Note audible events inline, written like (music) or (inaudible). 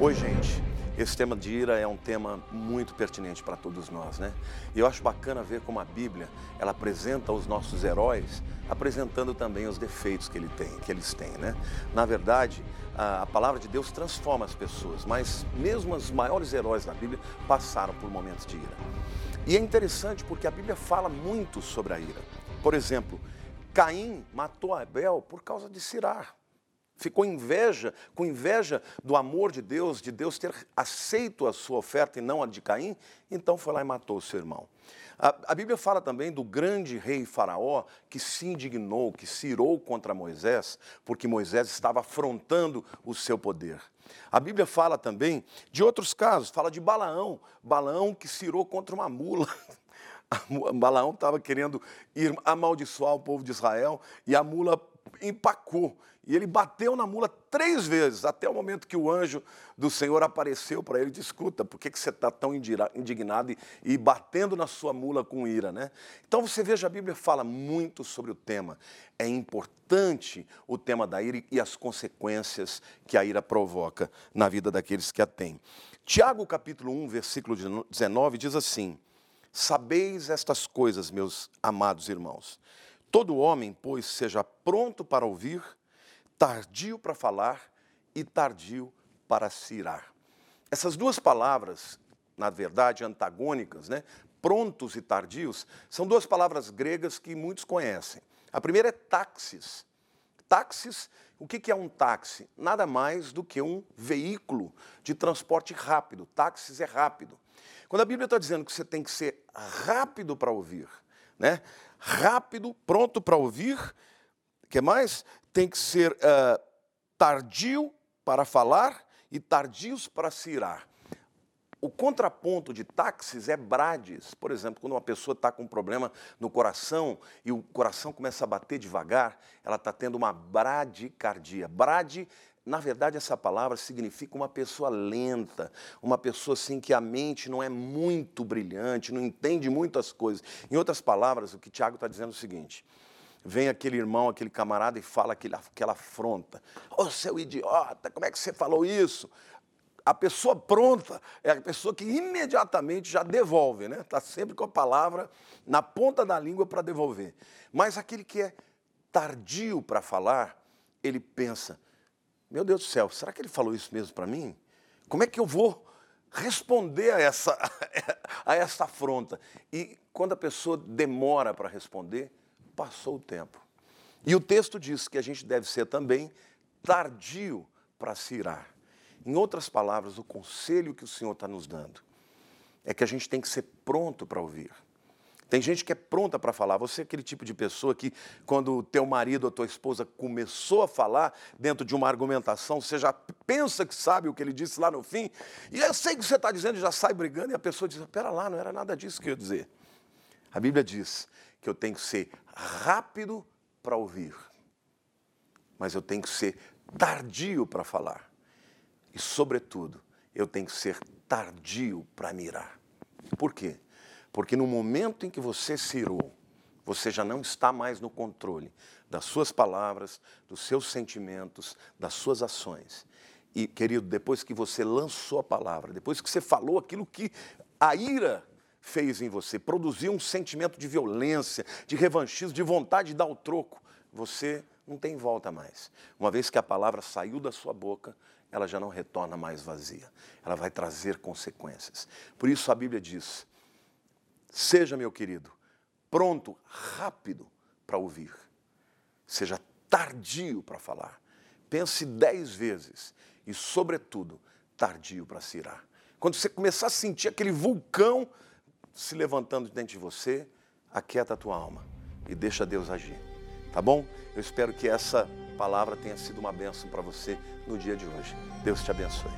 Oi, gente. Esse tema de ira é um tema muito pertinente para todos nós, né? E eu acho bacana ver como a Bíblia, ela apresenta os nossos heróis, apresentando também os defeitos que, ele tem, que eles têm, né? Na verdade, a, a palavra de Deus transforma as pessoas, mas mesmo os maiores heróis da Bíblia passaram por momentos de ira. E é interessante porque a Bíblia fala muito sobre a ira. Por exemplo, Caim matou Abel por causa de cirar. Ficou inveja, com inveja do amor de Deus, de Deus ter aceito a sua oferta e não a de Caim, então foi lá e matou o seu irmão. A, a Bíblia fala também do grande rei Faraó que se indignou, que se irou contra Moisés, porque Moisés estava afrontando o seu poder. A Bíblia fala também de outros casos, fala de Balaão, Balaão que se irou contra uma mula. (laughs) Balaão estava querendo ir amaldiçoar o povo de Israel e a mula empacou. E ele bateu na mula três vezes, até o momento que o anjo do Senhor apareceu para ele e disse: Escuta, por que, que você está tão indignado e, e, batendo na sua mula com ira? Né? Então você veja, a Bíblia fala muito sobre o tema. É importante o tema da ira e as consequências que a ira provoca na vida daqueles que a têm. Tiago capítulo 1, versículo 19 diz assim: Sabeis estas coisas, meus amados irmãos. Todo homem, pois, seja pronto para ouvir, tardio para falar e tardio para se irar. Essas duas palavras, na verdade, antagônicas, né? prontos e tardios, são duas palavras gregas que muitos conhecem. A primeira é táxis. Táxis, o que é um táxi? Nada mais do que um veículo de transporte rápido. Táxis é rápido. Quando a Bíblia está dizendo que você tem que ser rápido para ouvir, né? Rápido, pronto para ouvir, o que mais? tem que ser uh, tardio para falar e tardios para se irar. O contraponto de táxis é brades. Por exemplo, quando uma pessoa está com um problema no coração e o coração começa a bater devagar, ela está tendo uma bradicardia. Brade, na verdade, essa palavra significa uma pessoa lenta, uma pessoa assim que a mente não é muito brilhante, não entende muitas coisas. Em outras palavras, o que Tiago está dizendo é o seguinte: vem aquele irmão, aquele camarada e fala aquela afronta. Ô, oh, seu idiota, como é que você falou isso? A pessoa pronta é a pessoa que imediatamente já devolve, né? Está sempre com a palavra na ponta da língua para devolver. Mas aquele que é tardio para falar, ele pensa: meu Deus do céu, será que ele falou isso mesmo para mim? Como é que eu vou responder a essa, (laughs) a essa afronta? E quando a pessoa demora para responder, passou o tempo. E o texto diz que a gente deve ser também tardio para se irar. Em outras palavras, o conselho que o Senhor está nos dando é que a gente tem que ser pronto para ouvir. Tem gente que é pronta para falar. Você é aquele tipo de pessoa que, quando o teu marido ou tua esposa começou a falar dentro de uma argumentação, você já pensa que sabe o que ele disse lá no fim, e eu sei o que você está dizendo, já sai brigando, e a pessoa diz: Pera lá, não era nada disso que eu ia dizer. A Bíblia diz que eu tenho que ser rápido para ouvir, mas eu tenho que ser tardio para falar. E, sobretudo, eu tenho que ser tardio para mirar. Por quê? Porque no momento em que você se irou, você já não está mais no controle das suas palavras, dos seus sentimentos, das suas ações. E, querido, depois que você lançou a palavra, depois que você falou aquilo que a ira fez em você, produziu um sentimento de violência, de revanchismo, de vontade de dar o troco, você não tem volta mais. Uma vez que a palavra saiu da sua boca, ela já não retorna mais vazia. Ela vai trazer consequências. Por isso a Bíblia diz: seja, meu querido, pronto, rápido para ouvir. Seja tardio para falar. Pense dez vezes e, sobretudo, tardio para se irar. Quando você começar a sentir aquele vulcão se levantando dentro de você, aquieta a tua alma e deixa Deus agir. Tá bom? Eu espero que essa palavra tenha sido uma bênção para você no dia de hoje. Deus te abençoe.